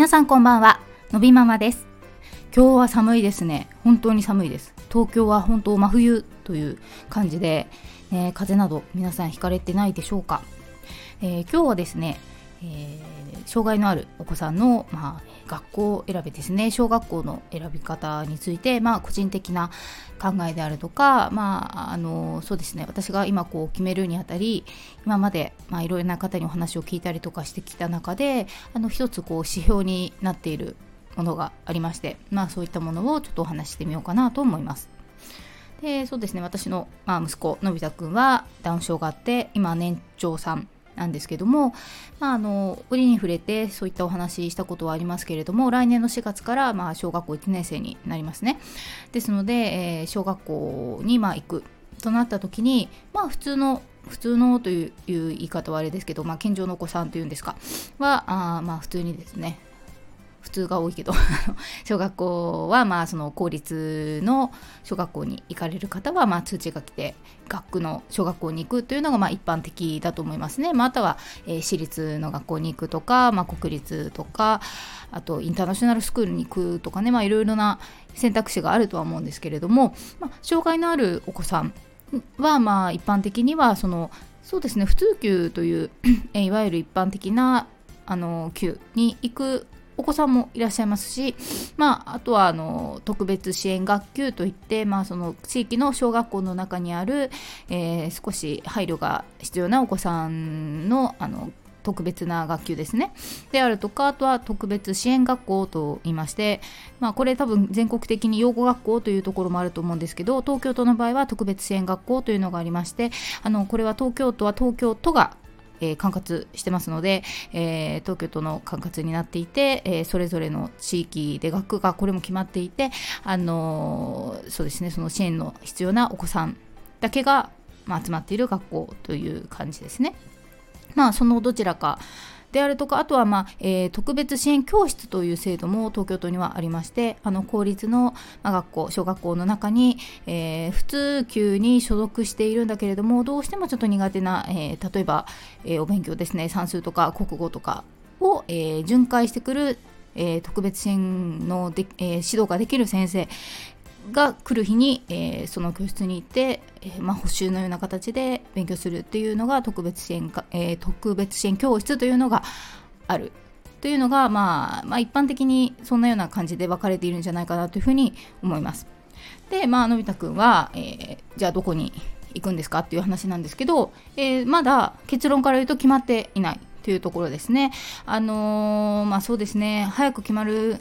皆さんこんばんは。のびママです。今日は寒いですね。本当に寒いです。東京は本当真冬という感じで、ね、風邪など皆さんひかれてないでしょうか、えー、今日はですね、えー、障害のあるお子さんの、まあ、学校選びですね。小学校の選び方について、まあ、個人的な考えであるとか、まあ、あのそうですね。私が今こう決めるにあたり今まで、まあ、いろいろな方にお話を聞いたりとかしてきた中であの一つこう指標になっているものがありまして、まあ、そういったものをちょっとお話ししてみようかなと思います。でそうですね。私の、まあ、息子のび太くんはダウン症があって今年長さんなんですけども、まあ、あの折に触れてそういったお話したことはありますけれども来年の4月からまあ小学校1年生になりますね。ですので、えー、小学校にまあ行く。となった時にまあ普通の普通のという言い方はあれですけど、まあ、健常のお子さんというんですか。はあまあ普通にですね普通が多いけど 小学校はまあその公立の小学校に行かれる方はまあ通知が来て学区の小学校に行くというのがまあ一般的だと思いますね、まあ、あとは、えー、私立の学校に行くとか、まあ、国立とかあとインターナショナルスクールに行くとかね、いろいろな選択肢があるとは思うんですけれども、まあ、障害のあるお子さんはまあ一般的にはそのそうですね普通級という いわゆる一般的なあの級に行くお子さんもいらっしゃいますし、まあ、あとはあの特別支援学級といって、まあ、その地域の小学校の中にある、えー、少し配慮が必要なお子さんのあの特別な学級ですね。であるとか、あとは特別支援学校と言いまして、まあ、これ多分全国的に養護学校というところもあると思うんですけど、東京都の場合は特別支援学校というのがありまして、あのこれは東京都は東京都がえー、管轄してますので、えー、東京都の管轄になっていて、えー、それぞれの地域で学区がこれも決まっていて、あのそうですねその支援の必要なお子さんだけが、まあ、集まっている学校という感じですね。まあそのどちらかであるとかあとは、まあえー、特別支援教室という制度も東京都にはありましてあの公立の、ま、学校小学校の中に、えー、普通級に所属しているんだけれどもどうしてもちょっと苦手な、えー、例えば、えお勉強ですね算数とか国語とかを、え巡回してくるえー、特別支援ので、えー、指導ができる先生が来る日に、えー、その教室に行って、えー、まあ、補習のような形で勉強するっていうのが特別支援か、えー、特別支援教室というのがあるというのが、まあ、まあ一般的にそんなような感じで分かれているんじゃないかなというふうに思います。で、まあ、のび太くんは、えじゃあどこに行くんですかっていう話なんですけど、えまだ結論から言うと決まっていないというところですね。あのまあそうですね、早く決まる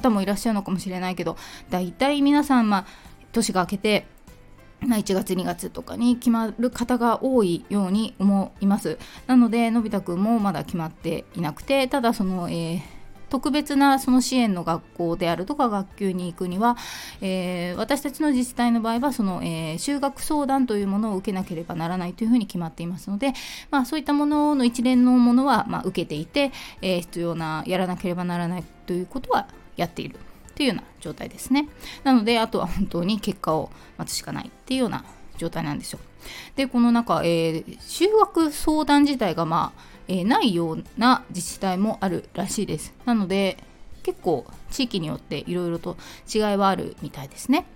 方もいらっしゃるのかもしれないけど大体皆さん、まあ、年が明けてまあ、1月2月とかに決まる方が多いように思います。なのでのび太くんもまだ決まっていなくてただその、えー、特別なその支援の学校であるとか学級に行くには、えー、私たちの自治体の場合はその、えー、就学相談というものを受けなければならないというふうに決まっていますので、まあ、そういったものの一連のものは、まあ、受けていて、え必要なやらなければならないということはやっているっていうような状態ですね。なので、あとは本当に結果を待つしかないっていうような状態なんですよ。で、この中、えー、就学相談自体が、まあ、えー、ないような自治体もあるらしいです。なので、結構地域によっていろいろと違いはあるみたいですね。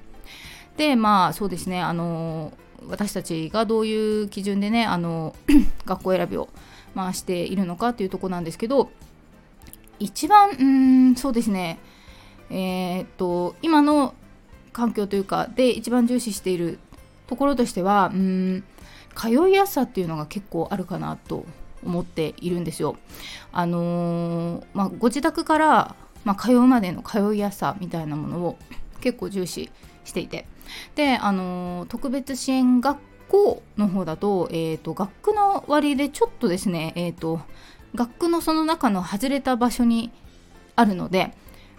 で、まあそうですね、あの私たちがどういう基準でね、あの 学校選びを、まあ、しているのかっていうとこなんですけど、一番うんそうですねえー、っと今の環境というかで一番重視しているところとしてはうん通いやすさっていうのが結構あるかなと思っているんですよ。あのー、まあ、ご自宅から、まあ、通うまでの通いやすさみたいなものを結構重視していてで、あのー、特別支援学校の方だと,、えーと、学区の割でちょっとですね、えーと学区のその中の外れた場所にあるので、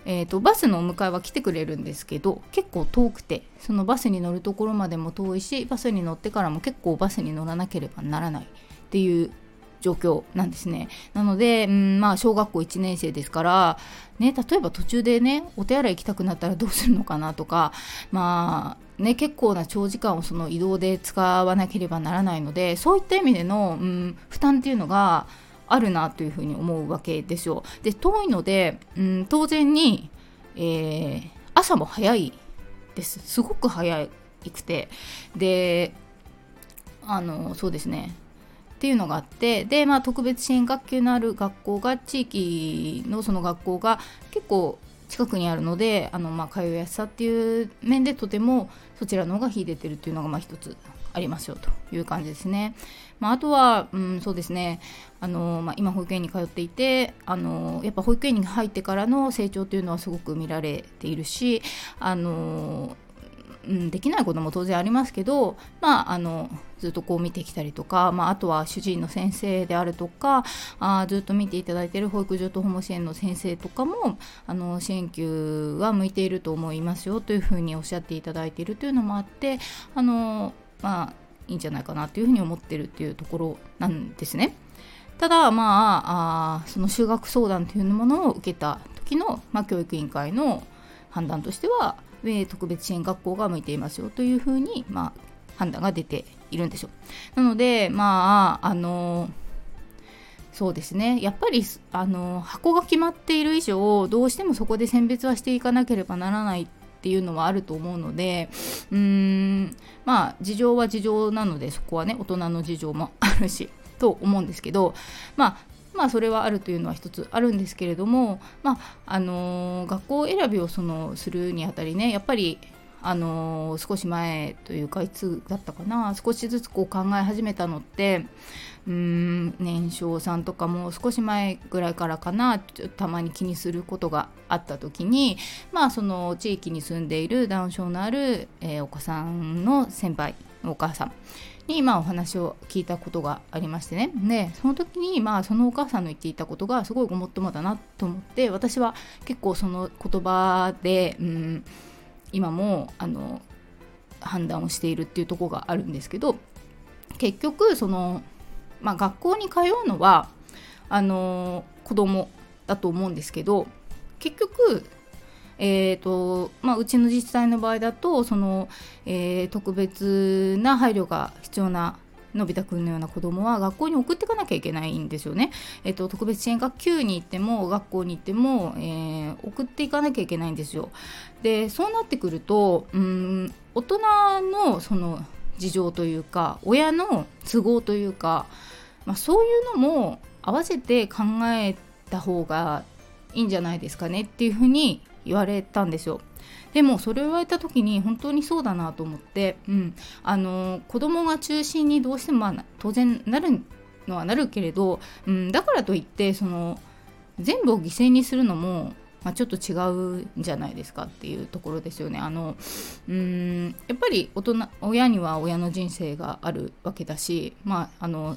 えーと、バスのお迎えは来てくれるんですけど結構遠くてそのバスに乗るところまでも遠いしバスに乗ってからも結構バスに乗らなければならないっていう状況なんですね。なので、うんまあ、小学校1年生ですから、ね、例えば途中でねお手洗い行きたくなったらどうするのかなとか、まあね、結構な長時間をその移動で使わなければならないのでそういった意味での、うん、負担っていうのがあるなというふうに思うわけですよ。で遠いので、うん、当然に、えー、朝も早いです。すごく早くて。であのそうですね。っていうのがあって。で、まあ、特別支援学級のある学校が地域のその学校が結構近くにあるのであの、まあ、通いやすさっていう面でとてもそちらの方が秀でてるっていうのがまあ一つ。ありますよという感じですね。まあ、あとは、うん、そうですねあの、まあ、今保育園に通っていてあのやっぱ保育園に入ってからの成長というのはすごく見られているしあのうん、できないことも当然ありますけど、まあ、あのずっとこう見てきたりとか、まあ、あとは主治医の先生であるとかあずっと見ていただいている保育所と保護支援の先生とかもあの支援級は向いていると思いますよというふうにおっしゃっていただいているというのもあってあの、まあ、いいんじゃないかなというふうに思ってるっていうところなんですね。ただまああその就学相談というものを受けた時の、まあ、教育委員会の判断としては特別支援学校が向いていますよというふうに、まあ、判断が出ているんですよ。なので、まあ、あのそうですねやっぱりあの箱が決まっている以上どうしてもそこで選別はしていかなければならないっていうのはあると思うのでうーんまあ事情は事情なのでそこはね大人の事情もあるしと思うんですけどまあまあそれはあるというのは一つあるんですけれども、まああのー、学校選びをそのするにあたりねやっぱりあの、少し前というかいつだったかな少しずつこう考え始めたのってうん年少さんとかも少し前ぐらいからかなたまに気にすることがあった時にまあその地域に住んでいるダウン症のある、えー、お子さんの先輩お母さんにまあお話を聞いたことがありましてね。でその時にまあそのお母さんの言っていたことがすごいごもっともだなと思って私は結構その言葉で、うん、今もあの判断をしているっていうとこがあるんですけど結局その、まあ、学校に通うのはあの子供だと思うんですけど結局えーとまあ、うちの自治体の場合だとその、えー、特別な配慮が必要なのび太くんのような子供は学校に送っていかなきゃいけないんですよね。えっと、特別支援学級に行っても学校に行っても、えー、送っていかなきゃいけないんですよ。でそうなってくるとうん大人のその事情というか親の都合というか、まあ、そういうのも合わせて考えた方がいいんじゃないですかねっていうふうに言われたんですよ。でもそれを言われた時に本当にそうだなと思って、うん、あの子供が中心にどうしても、まあ、当然なるのはなるけれど、うん、だからといってその全部を犠牲にするのも、まあ、ちょっと違うんじゃないですかっていうところですよね。あのうん。やっぱり大人親には親の人生があるわけだし、まあ、あの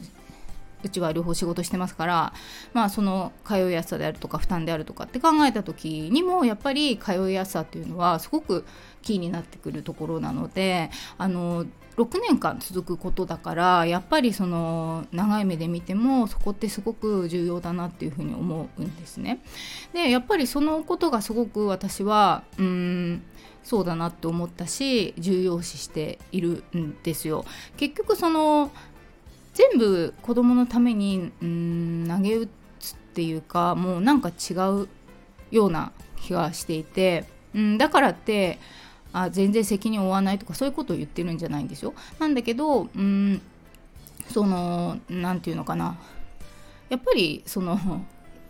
うちは両方仕事してますからまあその通いやすさであるとか負担であるとかって考えた時にもやっぱり通いやすさっていうのはすごくキーになってくるところなのであの6年間続くことだからやっぱりその長い目で見てもそこってすごく重要だなっていうふうに思うんですね。でやっぱりそのことがすごく私はうんそうだなって思ったし重要視しているんですよ。結局その全部子供のためにうん投げ打つっていうかもうなんか違うような気がしていて、うん、だからってあ全然責任を負わないとかそういうことを言ってるんじゃないんですよ。なんだけどうんその何て言うのかなやっぱりその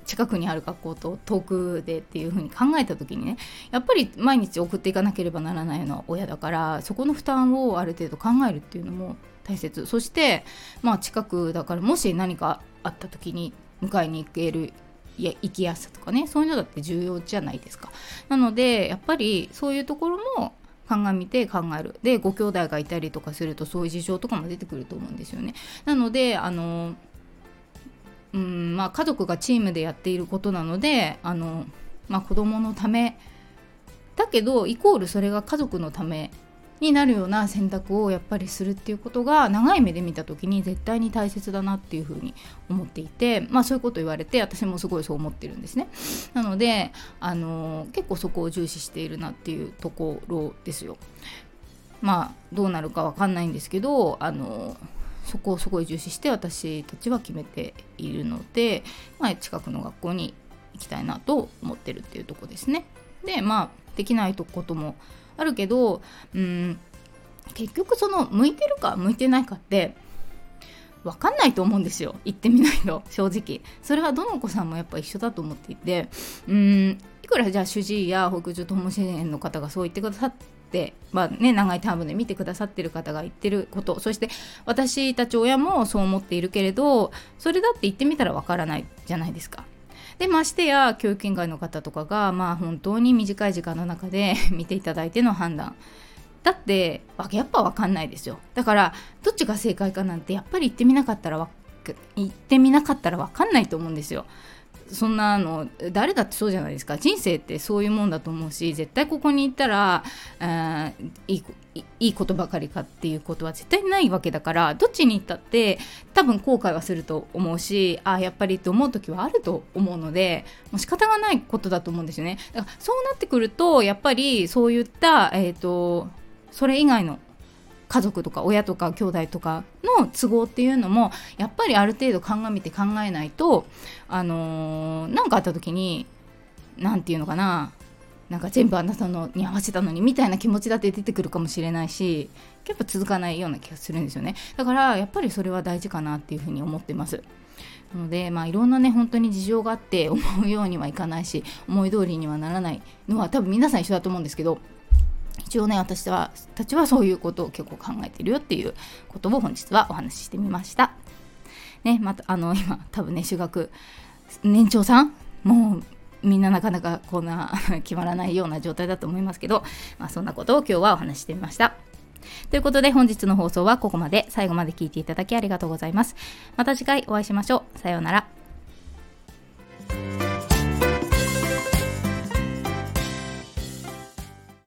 近くにある学校と遠くでっていう風に考えた時にねやっぱり毎日送っていかなければならないのは親だからそこの負担をある程度考えるっていうのも大切。そしてまあ近くだからもし何かあった時に迎えに行けるいや行きやすさとかねそういうのだって重要じゃないですか。なのでやっぱりそういうところも鑑みて考える。でご兄弟がいたりとかするとそういう事情とかも出てくると思うんですよね。なのであのうんまあ家族がチームでやっていることなのであのまあ子供のためだけどイコールそれが家族のためになるような選択をやっぱりするっていうことが長い目で見た時に絶対に大切だなっていうふうに思っていてまあそういうこと言われて私もすごいそう思ってるんですね。なのであの結構そこを重視しているなっていうところですよ。まあどうなるかわかんないんですけどあのそこをすごい重視して私たちは決めているので、まあ、近くの学校に行きたいなと思ってるっていうとこですね。でまあできないこともあるけどうん結局その向いてるか向いてないかって分かんないと思うんですよ行ってみないと正直それはどのお子さんもやっぱ一緒だと思っていてうんいくらじゃあ主治医や保育所とも支援の方がそう言ってくださってまあね長いタームで見てくださってる方が言ってること。そして私たち親もそう思っているけれどそれだって言ってみたらわからないじゃないですか。でましてや教育委員会の方とかがまあ本当に短い時間の中で 見ていただいての判断。だってやっぱ分かんないですよ。だからどっちが正解かなんてやっぱり言ってみなかったら言ってみなかったら分かんないと思うんですよ。そんなの誰だってそうじゃないですか。人生ってそういうもんだと思うし絶対ここに行ったらいいいいことばかりかっていうことは絶対ないわけだからどっちに行ったって多分後悔はすると思うしああやっぱりって思う時はあると思うのでもう仕方がないことだと思うんですよね。だからそうなってくるとやっぱりそういった、えーとそれ以外の家族とか親とか兄弟とかの都合っていうのもやっぱりある程度鑑みて考えないとあの何、ー、かあった時に何て言うのかななんか全部あなたのに合わせたのにみたいな気持ちだって出てくるかもしれないし結構続かないような気がするんですよね。だからやっぱりそれは大事かなっていうふうに思ってます。なのでまあいろんなね本当に事情があって思うようにはいかないし思い通りにはならないのは多分皆さん一緒だと思うんですけど一応ね私はたちはそういうことを結構考えてるよっていうことを本日はお話ししてみました。ねまたあの今多分ね修学年長さんもうみんななかなかこんな決まらないような状態だと思いますけど、まあ、そんなことを今日はお話ししてみました。ということで本日の放送はここまで。最後まで聞いていただきありがとうございます。また次回お会いしましょう。さようなら。